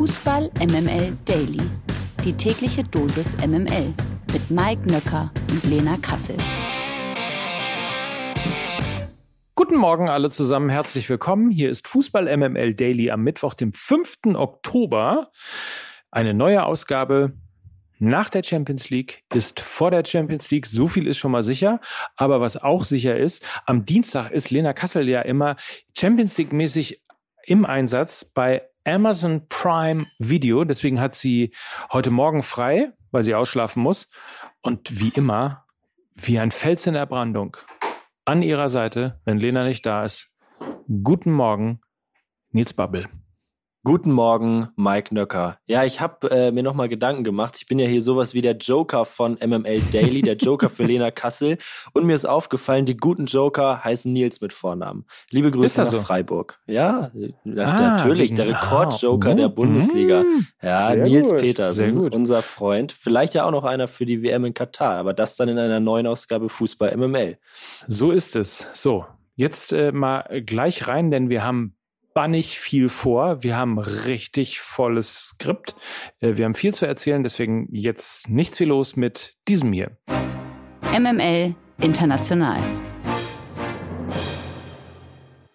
Fußball MML Daily. Die tägliche Dosis MML mit Mike Nöcker und Lena Kassel. Guten Morgen alle zusammen, herzlich willkommen. Hier ist Fußball MML Daily am Mittwoch, dem 5. Oktober. Eine neue Ausgabe nach der Champions League ist vor der Champions League. So viel ist schon mal sicher. Aber was auch sicher ist, am Dienstag ist Lena Kassel ja immer Champions League mäßig im Einsatz bei Amazon Prime Video. Deswegen hat sie heute Morgen frei, weil sie ausschlafen muss. Und wie immer, wie ein Fels in der Brandung, an ihrer Seite, wenn Lena nicht da ist. Guten Morgen, Nils Babbel. Guten Morgen, Mike Nöcker. Ja, ich habe äh, mir nochmal Gedanken gemacht. Ich bin ja hier sowas wie der Joker von MML Daily, der Joker für Lena Kassel. Und mir ist aufgefallen, die guten Joker heißen Nils mit Vornamen. Liebe Grüße nach so? Freiburg. Ja, ah, natürlich, der Rekordjoker ah, der Bundesliga. Mm, ja, Nils gut, Petersen, unser Freund. Vielleicht ja auch noch einer für die WM in Katar, aber das dann in einer neuen Ausgabe Fußball MML. So ist es. So, jetzt äh, mal gleich rein, denn wir haben bannig viel vor. Wir haben richtig volles Skript. Äh, wir haben viel zu erzählen, deswegen jetzt nichts viel los mit diesem hier. MML International.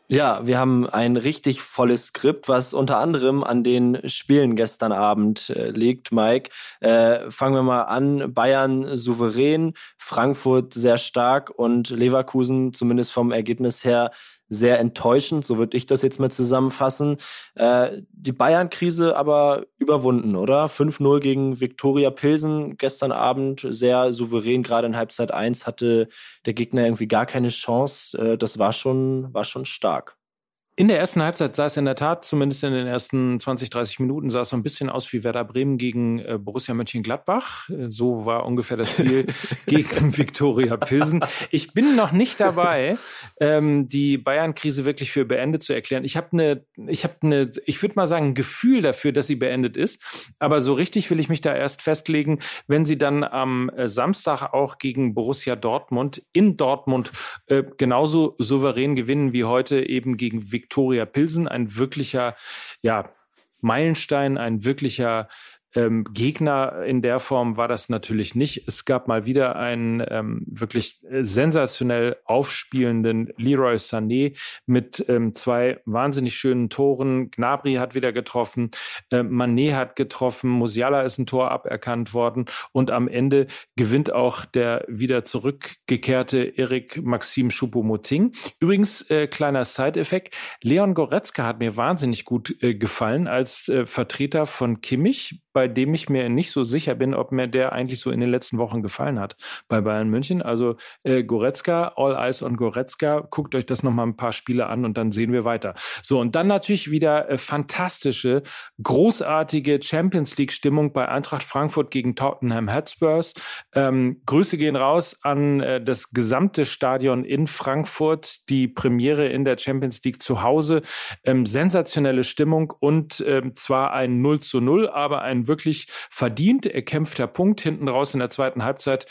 Ja, wir haben ein richtig volles Skript, was unter anderem an den Spielen gestern Abend äh, liegt, Mike. Äh, fangen wir mal an. Bayern souverän, Frankfurt sehr stark und Leverkusen zumindest vom Ergebnis her sehr enttäuschend, so würde ich das jetzt mal zusammenfassen. Äh, die Bayern-Krise aber überwunden, oder? 5-0 gegen Viktoria Pilsen gestern Abend, sehr souverän, gerade in Halbzeit 1 hatte der Gegner irgendwie gar keine Chance. Äh, das war schon, war schon stark. In der ersten Halbzeit sah es in der Tat, zumindest in den ersten 20, 30 Minuten, sah es so ein bisschen aus wie Werder Bremen gegen äh, Borussia Mönchengladbach. Äh, so war ungefähr das Spiel gegen Viktoria Pilsen. Ich bin noch nicht dabei, ähm, die Bayern-Krise wirklich für beendet zu erklären. Ich habe eine, ich habe eine, ich würde mal sagen, ein Gefühl dafür, dass sie beendet ist. Aber so richtig will ich mich da erst festlegen, wenn sie dann am äh, Samstag auch gegen Borussia Dortmund in Dortmund äh, genauso souverän gewinnen wie heute eben gegen Viktoria Viktoria Pilsen, ein wirklicher, ja, Meilenstein, ein wirklicher ähm, Gegner in der Form war das natürlich nicht. Es gab mal wieder einen ähm, wirklich sensationell aufspielenden Leroy Sané mit ähm, zwei wahnsinnig schönen Toren. Gnabry hat wieder getroffen, äh, Manet hat getroffen, Musiala ist ein Tor aberkannt worden und am Ende gewinnt auch der wieder zurückgekehrte Erik Maxim Choupo-Moting. Übrigens, äh, kleiner Side-Effekt, Leon Goretzka hat mir wahnsinnig gut äh, gefallen als äh, Vertreter von Kimmich bei dem ich mir nicht so sicher bin, ob mir der eigentlich so in den letzten Wochen gefallen hat bei Bayern München. Also äh, Goretzka, All Eyes on Goretzka, guckt euch das nochmal ein paar Spiele an und dann sehen wir weiter. So, und dann natürlich wieder äh, fantastische, großartige Champions League-Stimmung bei Eintracht Frankfurt gegen Tottenham Hotspurs. Ähm, Grüße gehen raus an äh, das gesamte Stadion in Frankfurt, die Premiere in der Champions League zu Hause. Ähm, sensationelle Stimmung und ähm, zwar ein 0 zu 0, aber ein wirklich verdient erkämpfter Punkt hinten raus in der zweiten Halbzeit.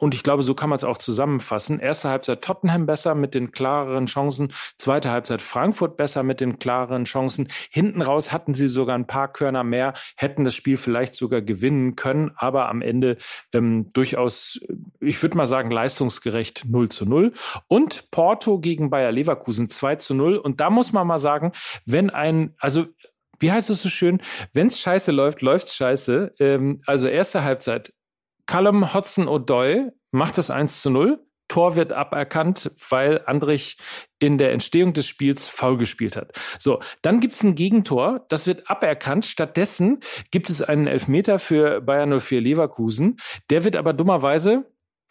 Und ich glaube, so kann man es auch zusammenfassen. Erste Halbzeit Tottenham besser mit den klareren Chancen. Zweite Halbzeit Frankfurt besser mit den klareren Chancen. Hinten raus hatten sie sogar ein paar Körner mehr, hätten das Spiel vielleicht sogar gewinnen können, aber am Ende ähm, durchaus, ich würde mal sagen, leistungsgerecht 0 zu 0. Und Porto gegen Bayer Leverkusen 2 zu 0. Und da muss man mal sagen, wenn ein, also wie heißt es so schön? Wenn es scheiße läuft, läuft's scheiße. Ähm, also erste Halbzeit. Callum Hodgson-O'Doy macht das 1 zu 0. Tor wird aberkannt, weil Andrich in der Entstehung des Spiels faul gespielt hat. So, dann gibt es ein Gegentor, das wird aberkannt. Stattdessen gibt es einen Elfmeter für Bayern 04 Leverkusen. Der wird aber dummerweise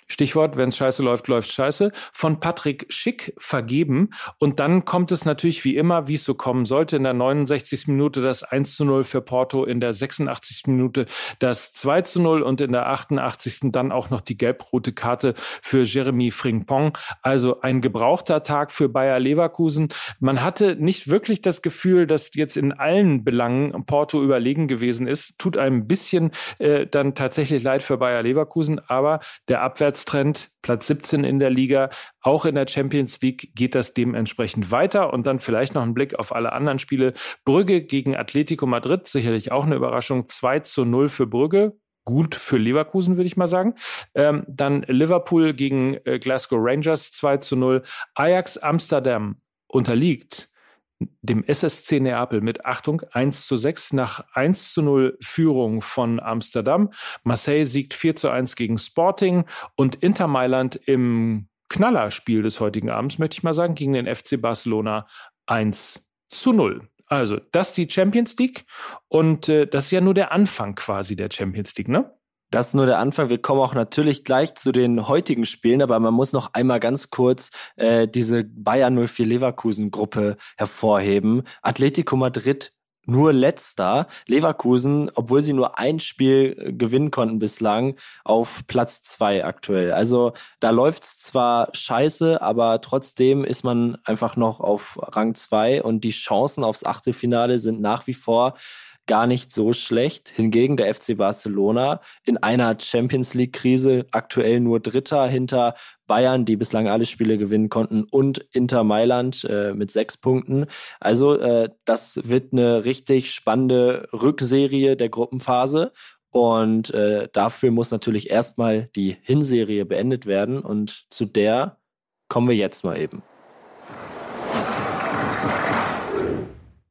Stichwort, wenn es scheiße läuft, läuft scheiße, von Patrick Schick vergeben. Und dann kommt es natürlich wie immer, wie es so kommen sollte, in der 69. Minute das 1 zu 0 für Porto, in der 86. Minute das 2 zu 0 und in der 88. dann auch noch die gelb-rote Karte für Jeremy Frimpong. Also ein gebrauchter Tag für Bayer Leverkusen. Man hatte nicht wirklich das Gefühl, dass jetzt in allen Belangen Porto überlegen gewesen ist. Tut einem ein bisschen äh, dann tatsächlich leid für Bayer Leverkusen, aber der Abwärts Abwärtstrend, Platz 17 in der Liga. Auch in der Champions League geht das dementsprechend weiter. Und dann vielleicht noch ein Blick auf alle anderen Spiele. Brügge gegen Atletico Madrid, sicherlich auch eine Überraschung. 2 zu 0 für Brügge gut für Leverkusen, würde ich mal sagen. Ähm, dann Liverpool gegen äh, Glasgow Rangers 2 zu 0. Ajax Amsterdam unterliegt dem SSC Neapel mit Achtung 1 zu 6 nach 1 zu 0 Führung von Amsterdam. Marseille siegt 4 zu 1 gegen Sporting und Inter Mailand im Knallerspiel des heutigen Abends, möchte ich mal sagen, gegen den FC Barcelona 1 zu 0. Also, das ist die Champions League und äh, das ist ja nur der Anfang quasi der Champions League, ne? Das ist nur der Anfang. Wir kommen auch natürlich gleich zu den heutigen Spielen, aber man muss noch einmal ganz kurz äh, diese Bayern 04 Leverkusen Gruppe hervorheben. Atletico Madrid nur letzter. Leverkusen, obwohl sie nur ein Spiel äh, gewinnen konnten bislang, auf Platz zwei aktuell. Also da läuft's zwar scheiße, aber trotzdem ist man einfach noch auf Rang zwei und die Chancen aufs Achtelfinale sind nach wie vor gar nicht so schlecht. Hingegen der FC Barcelona in einer Champions League-Krise aktuell nur Dritter hinter Bayern, die bislang alle Spiele gewinnen konnten, und Inter Mailand äh, mit sechs Punkten. Also äh, das wird eine richtig spannende Rückserie der Gruppenphase. Und äh, dafür muss natürlich erstmal die Hinserie beendet werden. Und zu der kommen wir jetzt mal eben.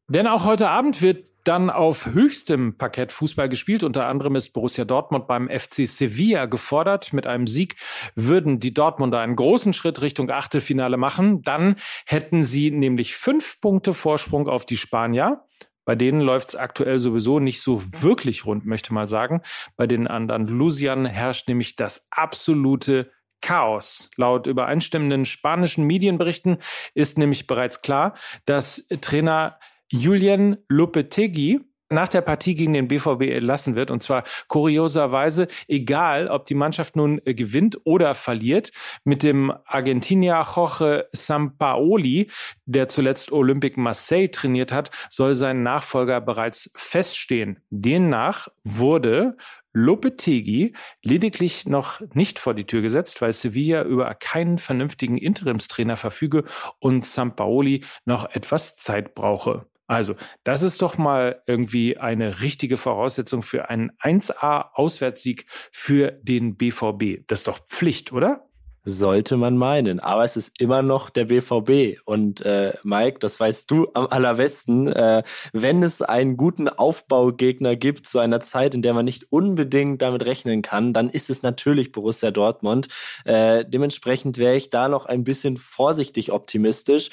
Denn auch heute Abend wird dann auf höchstem Parkett Fußball gespielt. Unter anderem ist Borussia Dortmund beim FC Sevilla gefordert. Mit einem Sieg würden die Dortmunder einen großen Schritt Richtung Achtelfinale machen. Dann hätten sie nämlich fünf Punkte Vorsprung auf die Spanier. Bei denen läuft es aktuell sowieso nicht so wirklich rund, möchte mal sagen. Bei den anderen Lusian herrscht nämlich das absolute Chaos. Laut übereinstimmenden spanischen Medienberichten ist nämlich bereits klar, dass Trainer Julian Lopetegui nach der Partie gegen den BVB entlassen wird. Und zwar kurioserweise, egal ob die Mannschaft nun äh, gewinnt oder verliert, mit dem Argentinier Jorge Sampaoli, der zuletzt Olympique Marseille trainiert hat, soll sein Nachfolger bereits feststehen. Demnach wurde Lopetegui lediglich noch nicht vor die Tür gesetzt, weil Sevilla über keinen vernünftigen Interimstrainer verfüge und Sampaoli noch etwas Zeit brauche. Also, das ist doch mal irgendwie eine richtige Voraussetzung für einen 1A-Auswärtssieg für den BVB. Das ist doch Pflicht, oder? Sollte man meinen. Aber es ist immer noch der BVB. Und äh, Mike, das weißt du am allerbesten, äh, wenn es einen guten Aufbaugegner gibt zu einer Zeit, in der man nicht unbedingt damit rechnen kann, dann ist es natürlich Borussia Dortmund. Äh, dementsprechend wäre ich da noch ein bisschen vorsichtig optimistisch.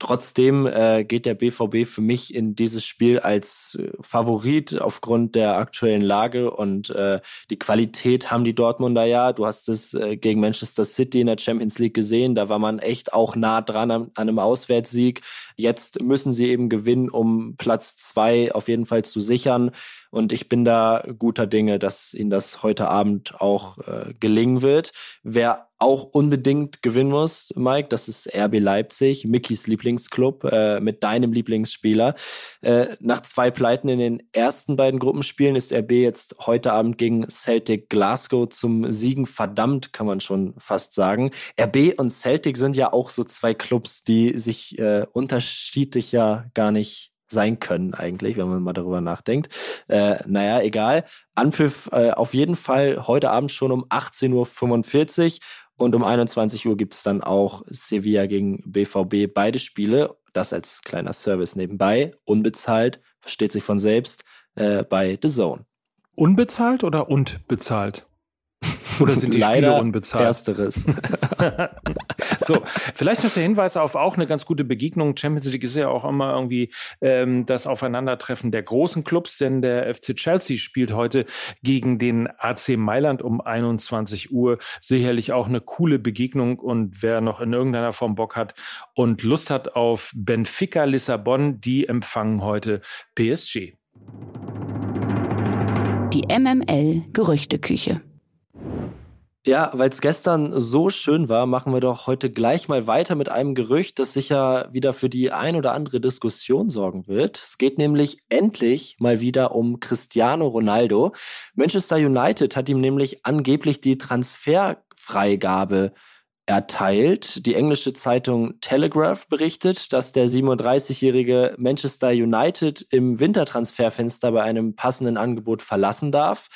Trotzdem äh, geht der BVB für mich in dieses Spiel als äh, Favorit aufgrund der aktuellen Lage und äh, die Qualität haben die Dortmunder ja. Du hast es äh, gegen Manchester City in der Champions League gesehen. Da war man echt auch nah dran an, an einem Auswärtssieg. Jetzt müssen sie eben gewinnen, um Platz zwei auf jeden Fall zu sichern. Und ich bin da guter Dinge, dass ihnen das heute Abend auch äh, gelingen wird. Wer auch unbedingt gewinnen muss, Mike, das ist RB Leipzig, Mickys Lieblingsclub äh, mit deinem Lieblingsspieler. Äh, nach zwei Pleiten in den ersten beiden Gruppenspielen ist RB jetzt heute Abend gegen Celtic Glasgow zum Siegen verdammt, kann man schon fast sagen. RB und Celtic sind ja auch so zwei Clubs, die sich äh, unterschiedlicher gar nicht sein können eigentlich, wenn man mal darüber nachdenkt. Äh, naja, egal. Anpfiff äh, auf jeden Fall heute Abend schon um 18.45 Uhr und um 21 Uhr gibt es dann auch Sevilla gegen BVB. Beide Spiele, das als kleiner Service nebenbei, unbezahlt, versteht sich von selbst, äh, bei The Zone. Unbezahlt oder und bezahlt? Oder sind die Leider Spiele unbezahlt? Ersteres. so, vielleicht noch der Hinweis auf auch eine ganz gute Begegnung. Champions League ist ja auch immer irgendwie ähm, das Aufeinandertreffen der großen Clubs, denn der FC Chelsea spielt heute gegen den AC Mailand um 21 Uhr. Sicherlich auch eine coole Begegnung und wer noch in irgendeiner Form Bock hat und Lust hat auf Benfica Lissabon, die empfangen heute PSG. Die MML Gerüchteküche. Ja, weil es gestern so schön war, machen wir doch heute gleich mal weiter mit einem Gerücht, das sicher wieder für die ein oder andere Diskussion sorgen wird. Es geht nämlich endlich mal wieder um Cristiano Ronaldo. Manchester United hat ihm nämlich angeblich die Transferfreigabe erteilt. Die englische Zeitung Telegraph berichtet, dass der 37-jährige Manchester United im Wintertransferfenster bei einem passenden Angebot verlassen darf.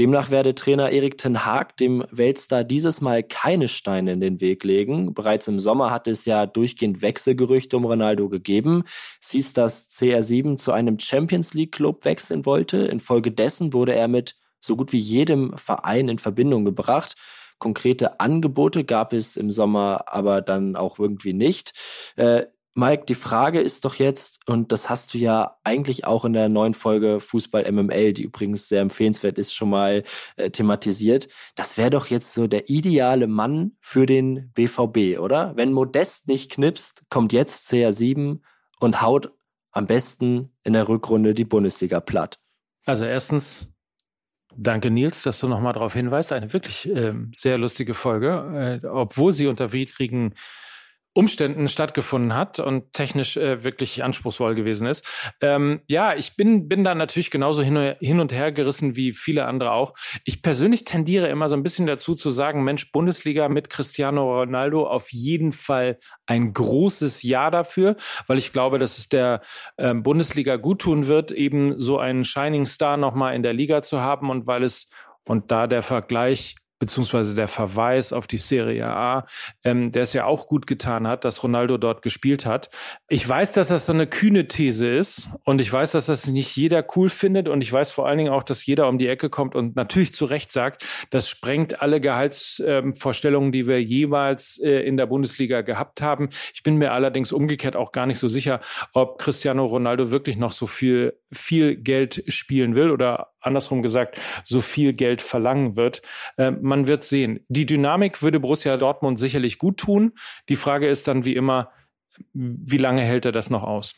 Demnach werde Trainer Erik Ten Haag dem Weltstar dieses Mal keine Steine in den Weg legen. Bereits im Sommer hat es ja durchgehend Wechselgerüchte um Ronaldo gegeben. Es hieß, dass CR7 zu einem Champions League Club wechseln wollte. Infolgedessen wurde er mit so gut wie jedem Verein in Verbindung gebracht. Konkrete Angebote gab es im Sommer aber dann auch irgendwie nicht. Äh, Mike, die Frage ist doch jetzt, und das hast du ja eigentlich auch in der neuen Folge Fußball MML, die übrigens sehr empfehlenswert ist, schon mal äh, thematisiert. Das wäre doch jetzt so der ideale Mann für den BVB, oder? Wenn Modest nicht knipst, kommt jetzt CR7 und haut am besten in der Rückrunde die Bundesliga platt. Also erstens, danke Nils, dass du nochmal darauf hinweist. Eine wirklich äh, sehr lustige Folge, äh, obwohl sie unter widrigen Umständen stattgefunden hat und technisch äh, wirklich anspruchsvoll gewesen ist. Ähm, ja, ich bin, bin da natürlich genauso hin, hin und her gerissen wie viele andere auch. Ich persönlich tendiere immer so ein bisschen dazu zu sagen, Mensch, Bundesliga mit Cristiano Ronaldo auf jeden Fall ein großes Ja dafür, weil ich glaube, dass es der ähm, Bundesliga guttun wird, eben so einen Shining Star nochmal in der Liga zu haben und weil es und da der Vergleich beziehungsweise der Verweis auf die Serie A, ähm, der es ja auch gut getan hat, dass Ronaldo dort gespielt hat. Ich weiß, dass das so eine kühne These ist und ich weiß, dass das nicht jeder cool findet und ich weiß vor allen Dingen auch, dass jeder um die Ecke kommt und natürlich zu Recht sagt, das sprengt alle Gehaltsvorstellungen, ähm, die wir jeweils äh, in der Bundesliga gehabt haben. Ich bin mir allerdings umgekehrt auch gar nicht so sicher, ob Cristiano Ronaldo wirklich noch so viel, viel Geld spielen will oder andersrum gesagt, so viel Geld verlangen wird. Äh, man wird sehen. Die Dynamik würde Borussia Dortmund sicherlich gut tun. Die Frage ist dann wie immer, wie lange hält er das noch aus?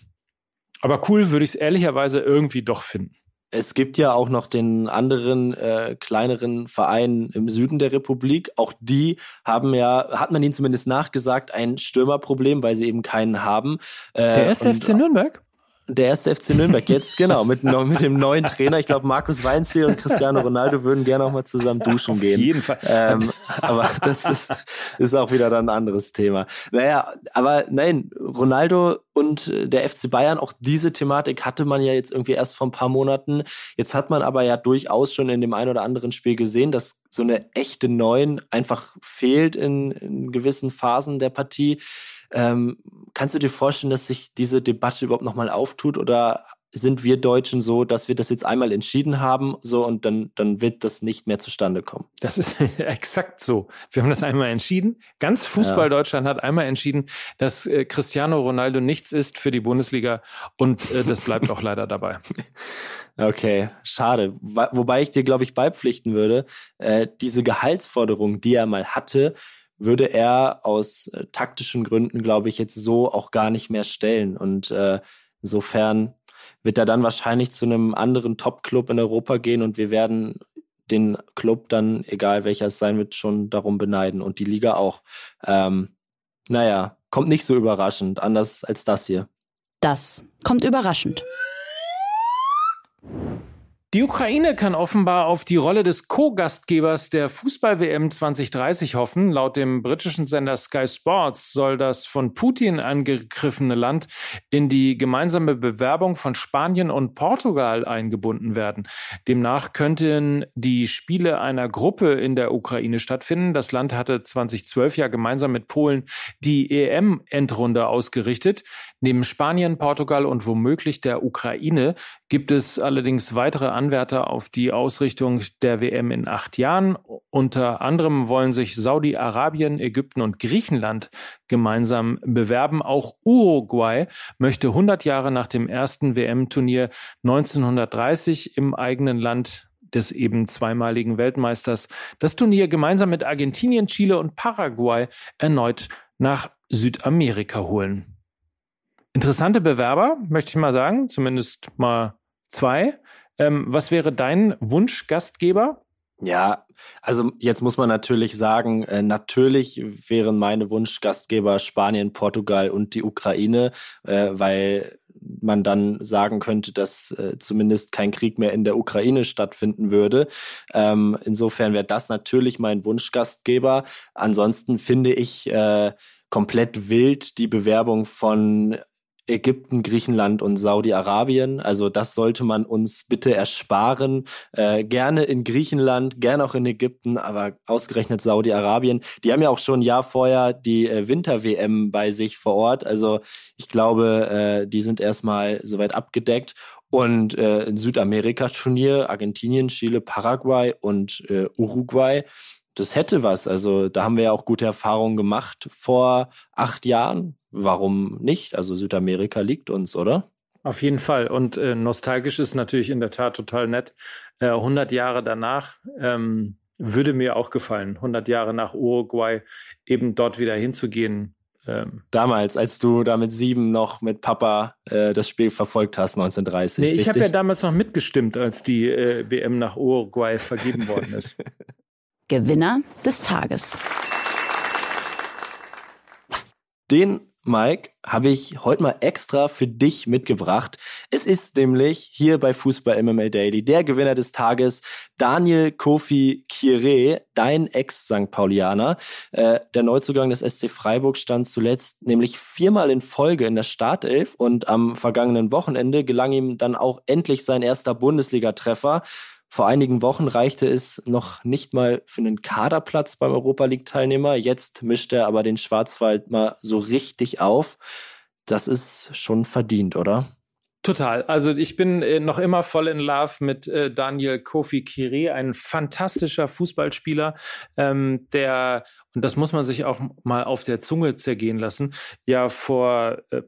Aber cool würde ich es ehrlicherweise irgendwie doch finden. Es gibt ja auch noch den anderen äh, kleineren Verein im Süden der Republik. Auch die haben ja, hat man ihnen zumindest nachgesagt, ein Stürmerproblem, weil sie eben keinen haben. Äh, der erste FC Nürnberg? Der erste FC Nürnberg jetzt, genau, mit, mit dem neuen Trainer. Ich glaube, Markus Weinziel und Cristiano Ronaldo würden gerne auch mal zusammen duschen Auf gehen. Auf jeden Fall. Ähm, aber das ist, ist auch wieder dann ein anderes Thema. Naja, aber nein, Ronaldo und der FC Bayern, auch diese Thematik hatte man ja jetzt irgendwie erst vor ein paar Monaten. Jetzt hat man aber ja durchaus schon in dem ein oder anderen Spiel gesehen, dass so eine echte Neun einfach fehlt in, in gewissen Phasen der Partie. Ähm, kannst du dir vorstellen, dass sich diese Debatte überhaupt nochmal auftut oder sind wir Deutschen so, dass wir das jetzt einmal entschieden haben, so und dann, dann wird das nicht mehr zustande kommen. Das ist exakt so. Wir haben das einmal entschieden. Ganz Fußball Deutschland hat einmal entschieden, dass äh, Cristiano Ronaldo nichts ist für die Bundesliga und äh, das bleibt auch leider dabei. Okay, schade. Wobei ich dir, glaube ich, beipflichten würde, äh, diese Gehaltsforderung, die er mal hatte, würde er aus äh, taktischen Gründen, glaube ich, jetzt so auch gar nicht mehr stellen. Und äh, insofern wird er dann wahrscheinlich zu einem anderen Top-Club in Europa gehen und wir werden den Club dann, egal welcher es sein wird, schon darum beneiden und die Liga auch. Ähm, naja, kommt nicht so überraschend, anders als das hier. Das kommt überraschend. Die Ukraine kann offenbar auf die Rolle des Co-Gastgebers der Fußball-WM 2030 hoffen. Laut dem britischen Sender Sky Sports soll das von Putin angegriffene Land in die gemeinsame Bewerbung von Spanien und Portugal eingebunden werden. Demnach könnten die Spiele einer Gruppe in der Ukraine stattfinden. Das Land hatte 2012 ja gemeinsam mit Polen die EM-Endrunde ausgerichtet. Neben Spanien, Portugal und womöglich der Ukraine gibt es allerdings weitere Anwärter auf die Ausrichtung der WM in acht Jahren. Unter anderem wollen sich Saudi-Arabien, Ägypten und Griechenland gemeinsam bewerben. Auch Uruguay möchte 100 Jahre nach dem ersten WM-Turnier 1930 im eigenen Land des eben zweimaligen Weltmeisters das Turnier gemeinsam mit Argentinien, Chile und Paraguay erneut nach Südamerika holen. Interessante Bewerber, möchte ich mal sagen, zumindest mal zwei. Ähm, was wäre dein Wunschgastgeber? Ja, also jetzt muss man natürlich sagen, äh, natürlich wären meine Wunschgastgeber Spanien, Portugal und die Ukraine, äh, weil man dann sagen könnte, dass äh, zumindest kein Krieg mehr in der Ukraine stattfinden würde. Ähm, insofern wäre das natürlich mein Wunschgastgeber. Ansonsten finde ich äh, komplett wild die Bewerbung von Ägypten, Griechenland und Saudi-Arabien. Also das sollte man uns bitte ersparen. Äh, gerne in Griechenland, gerne auch in Ägypten, aber ausgerechnet Saudi-Arabien. Die haben ja auch schon ein Jahr vorher die äh, Winter-WM bei sich vor Ort. Also ich glaube, äh, die sind erstmal soweit abgedeckt. Und äh, ein Südamerika-Turnier, Argentinien, Chile, Paraguay und äh, Uruguay das hätte was. Also da haben wir ja auch gute Erfahrungen gemacht vor acht Jahren. Warum nicht? Also Südamerika liegt uns, oder? Auf jeden Fall. Und äh, nostalgisch ist natürlich in der Tat total nett. Äh, 100 Jahre danach ähm, würde mir auch gefallen, 100 Jahre nach Uruguay eben dort wieder hinzugehen. Ähm, damals, als du da mit sieben noch mit Papa äh, das Spiel verfolgt hast, 1930. Nee, ich habe ja damals noch mitgestimmt, als die äh, WM nach Uruguay vergeben worden ist. Gewinner des Tages. Den Mike, habe ich heute mal extra für dich mitgebracht. Es ist nämlich hier bei Fußball MML Daily der Gewinner des Tages, Daniel Kofi Kire, dein Ex-St. Paulianer. Äh, der Neuzugang des SC Freiburg stand zuletzt nämlich viermal in Folge in der Startelf und am vergangenen Wochenende gelang ihm dann auch endlich sein erster Bundesligatreffer. Vor einigen Wochen reichte es noch nicht mal für einen Kaderplatz beim Europa League-Teilnehmer. Jetzt mischt er aber den Schwarzwald mal so richtig auf. Das ist schon verdient, oder? Total. Also ich bin äh, noch immer voll in Love mit äh, Daniel Kofi Kire, ein fantastischer Fußballspieler, ähm, der, und das muss man sich auch mal auf der Zunge zergehen lassen, ja vor äh,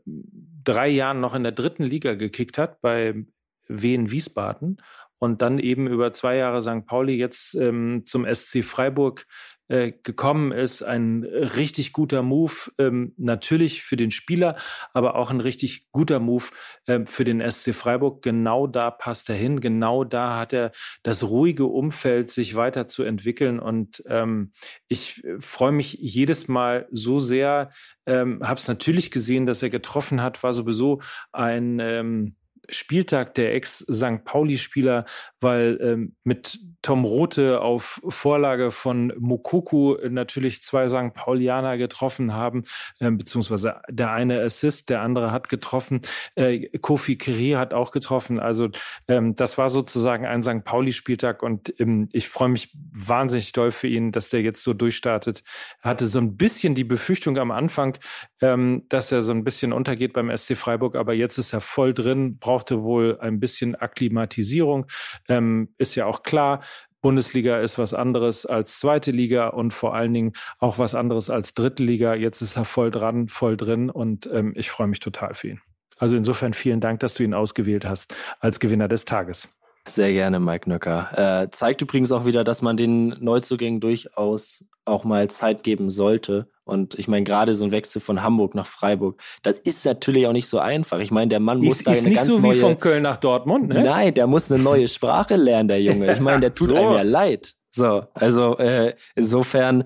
drei Jahren noch in der dritten Liga gekickt hat bei Wien Wiesbaden und dann eben über zwei Jahre St. Pauli jetzt ähm, zum SC Freiburg äh, gekommen ist. Ein richtig guter Move, ähm, natürlich für den Spieler, aber auch ein richtig guter Move äh, für den SC Freiburg. Genau da passt er hin, genau da hat er das ruhige Umfeld, sich weiterzuentwickeln. Und ähm, ich freue mich jedes Mal so sehr. Ähm, Habe es natürlich gesehen, dass er getroffen hat, war sowieso ein ähm, Spieltag der Ex-St. Pauli-Spieler, weil ähm, mit Tom Rote auf Vorlage von Mokoku natürlich zwei St. Paulianer getroffen haben, ähm, beziehungsweise der eine Assist, der andere hat getroffen. Äh, Kofi Kiri hat auch getroffen. Also ähm, das war sozusagen ein St. Pauli-Spieltag und ähm, ich freue mich wahnsinnig doll für ihn, dass der jetzt so durchstartet. Er hatte so ein bisschen die Befürchtung am Anfang, ähm, dass er so ein bisschen untergeht beim SC Freiburg, aber jetzt ist er voll drin, braucht brauchte wohl ein bisschen Akklimatisierung. Ähm, ist ja auch klar, Bundesliga ist was anderes als zweite Liga und vor allen Dingen auch was anderes als dritte Liga. Jetzt ist er voll dran, voll drin und ähm, ich freue mich total für ihn. Also insofern vielen Dank, dass du ihn ausgewählt hast als Gewinner des Tages. Sehr gerne, Mike Nöcker. Äh, zeigt übrigens auch wieder, dass man den Neuzugängen durchaus auch mal Zeit geben sollte. Und ich meine, gerade so ein Wechsel von Hamburg nach Freiburg, das ist natürlich auch nicht so einfach. Ich meine, der Mann muss ist, da ist eine nicht ganz so neue. Wie von Köln nach Dortmund, ne? Nein, der muss eine neue Sprache lernen, der Junge. Ich meine, der tut so. einem ja leid. So, also äh, insofern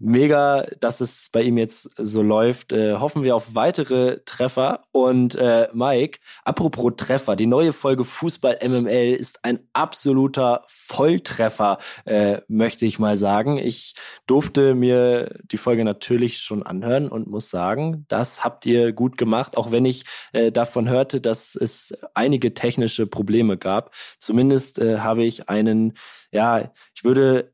mega, dass es bei ihm jetzt so läuft. Äh, hoffen wir auf weitere Treffer. Und äh, Mike, apropos Treffer, die neue Folge Fußball MML ist ein absoluter Volltreffer, äh, möchte ich mal sagen. Ich durfte mir die Folge natürlich schon anhören und muss sagen, das habt ihr gut gemacht, auch wenn ich äh, davon hörte, dass es einige technische Probleme gab. Zumindest äh, habe ich einen, ja, ich würde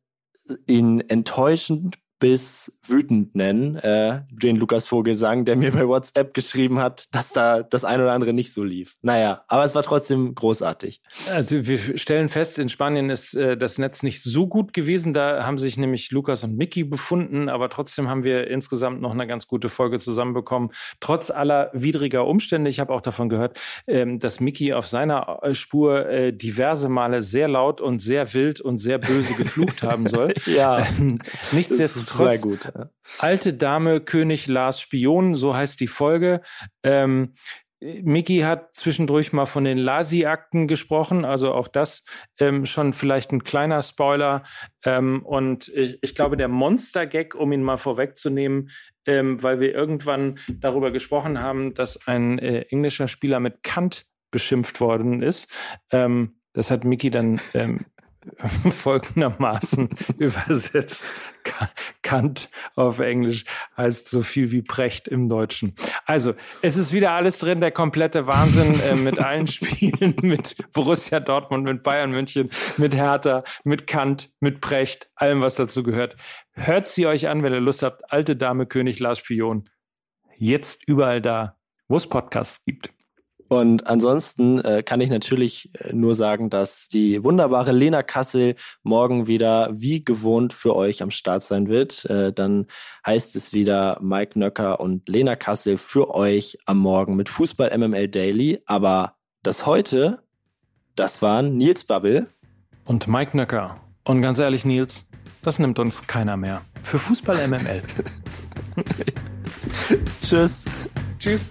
ihn enttäuschend bis wütend nennen, äh, den Lukas Vogelsang, der mir bei WhatsApp geschrieben hat, dass da das ein oder andere nicht so lief. Naja, aber es war trotzdem großartig. Also wir stellen fest, in Spanien ist äh, das Netz nicht so gut gewesen. Da haben sich nämlich Lukas und Mickey befunden, aber trotzdem haben wir insgesamt noch eine ganz gute Folge zusammenbekommen. Trotz aller widriger Umstände. Ich habe auch davon gehört, ähm, dass Mickey auf seiner äh, Spur äh, diverse Male sehr laut und sehr wild und sehr böse geflucht haben soll. ja. Ähm, nichtsdestotrotz Trotz gut. Ja. Alte Dame, König Lars Spion, so heißt die Folge. Ähm, Mickey hat zwischendurch mal von den Lasi-Akten gesprochen, also auch das ähm, schon vielleicht ein kleiner Spoiler. Ähm, und ich, ich, glaube, der Monster-Gag, um ihn mal vorwegzunehmen, ähm, weil wir irgendwann darüber gesprochen haben, dass ein äh, englischer Spieler mit Kant beschimpft worden ist. Ähm, das hat Mickey dann ähm, folgendermaßen übersetzt. Kant auf Englisch heißt so viel wie Precht im Deutschen. Also, es ist wieder alles drin, der komplette Wahnsinn äh, mit allen Spielen, mit Borussia Dortmund, mit Bayern München, mit Hertha, mit Kant, mit Precht, allem, was dazu gehört. Hört sie euch an, wenn ihr Lust habt. Alte Dame, König, Lars Spion. Jetzt überall da, wo es Podcasts gibt. Und ansonsten äh, kann ich natürlich äh, nur sagen, dass die wunderbare Lena Kassel morgen wieder wie gewohnt für euch am Start sein wird. Äh, dann heißt es wieder Mike Nöcker und Lena Kassel für euch am Morgen mit Fußball MML Daily. Aber das heute, das waren Nils Babbel und Mike Nöcker. Und ganz ehrlich, Nils, das nimmt uns keiner mehr. Für Fußball MML. Tschüss. Tschüss.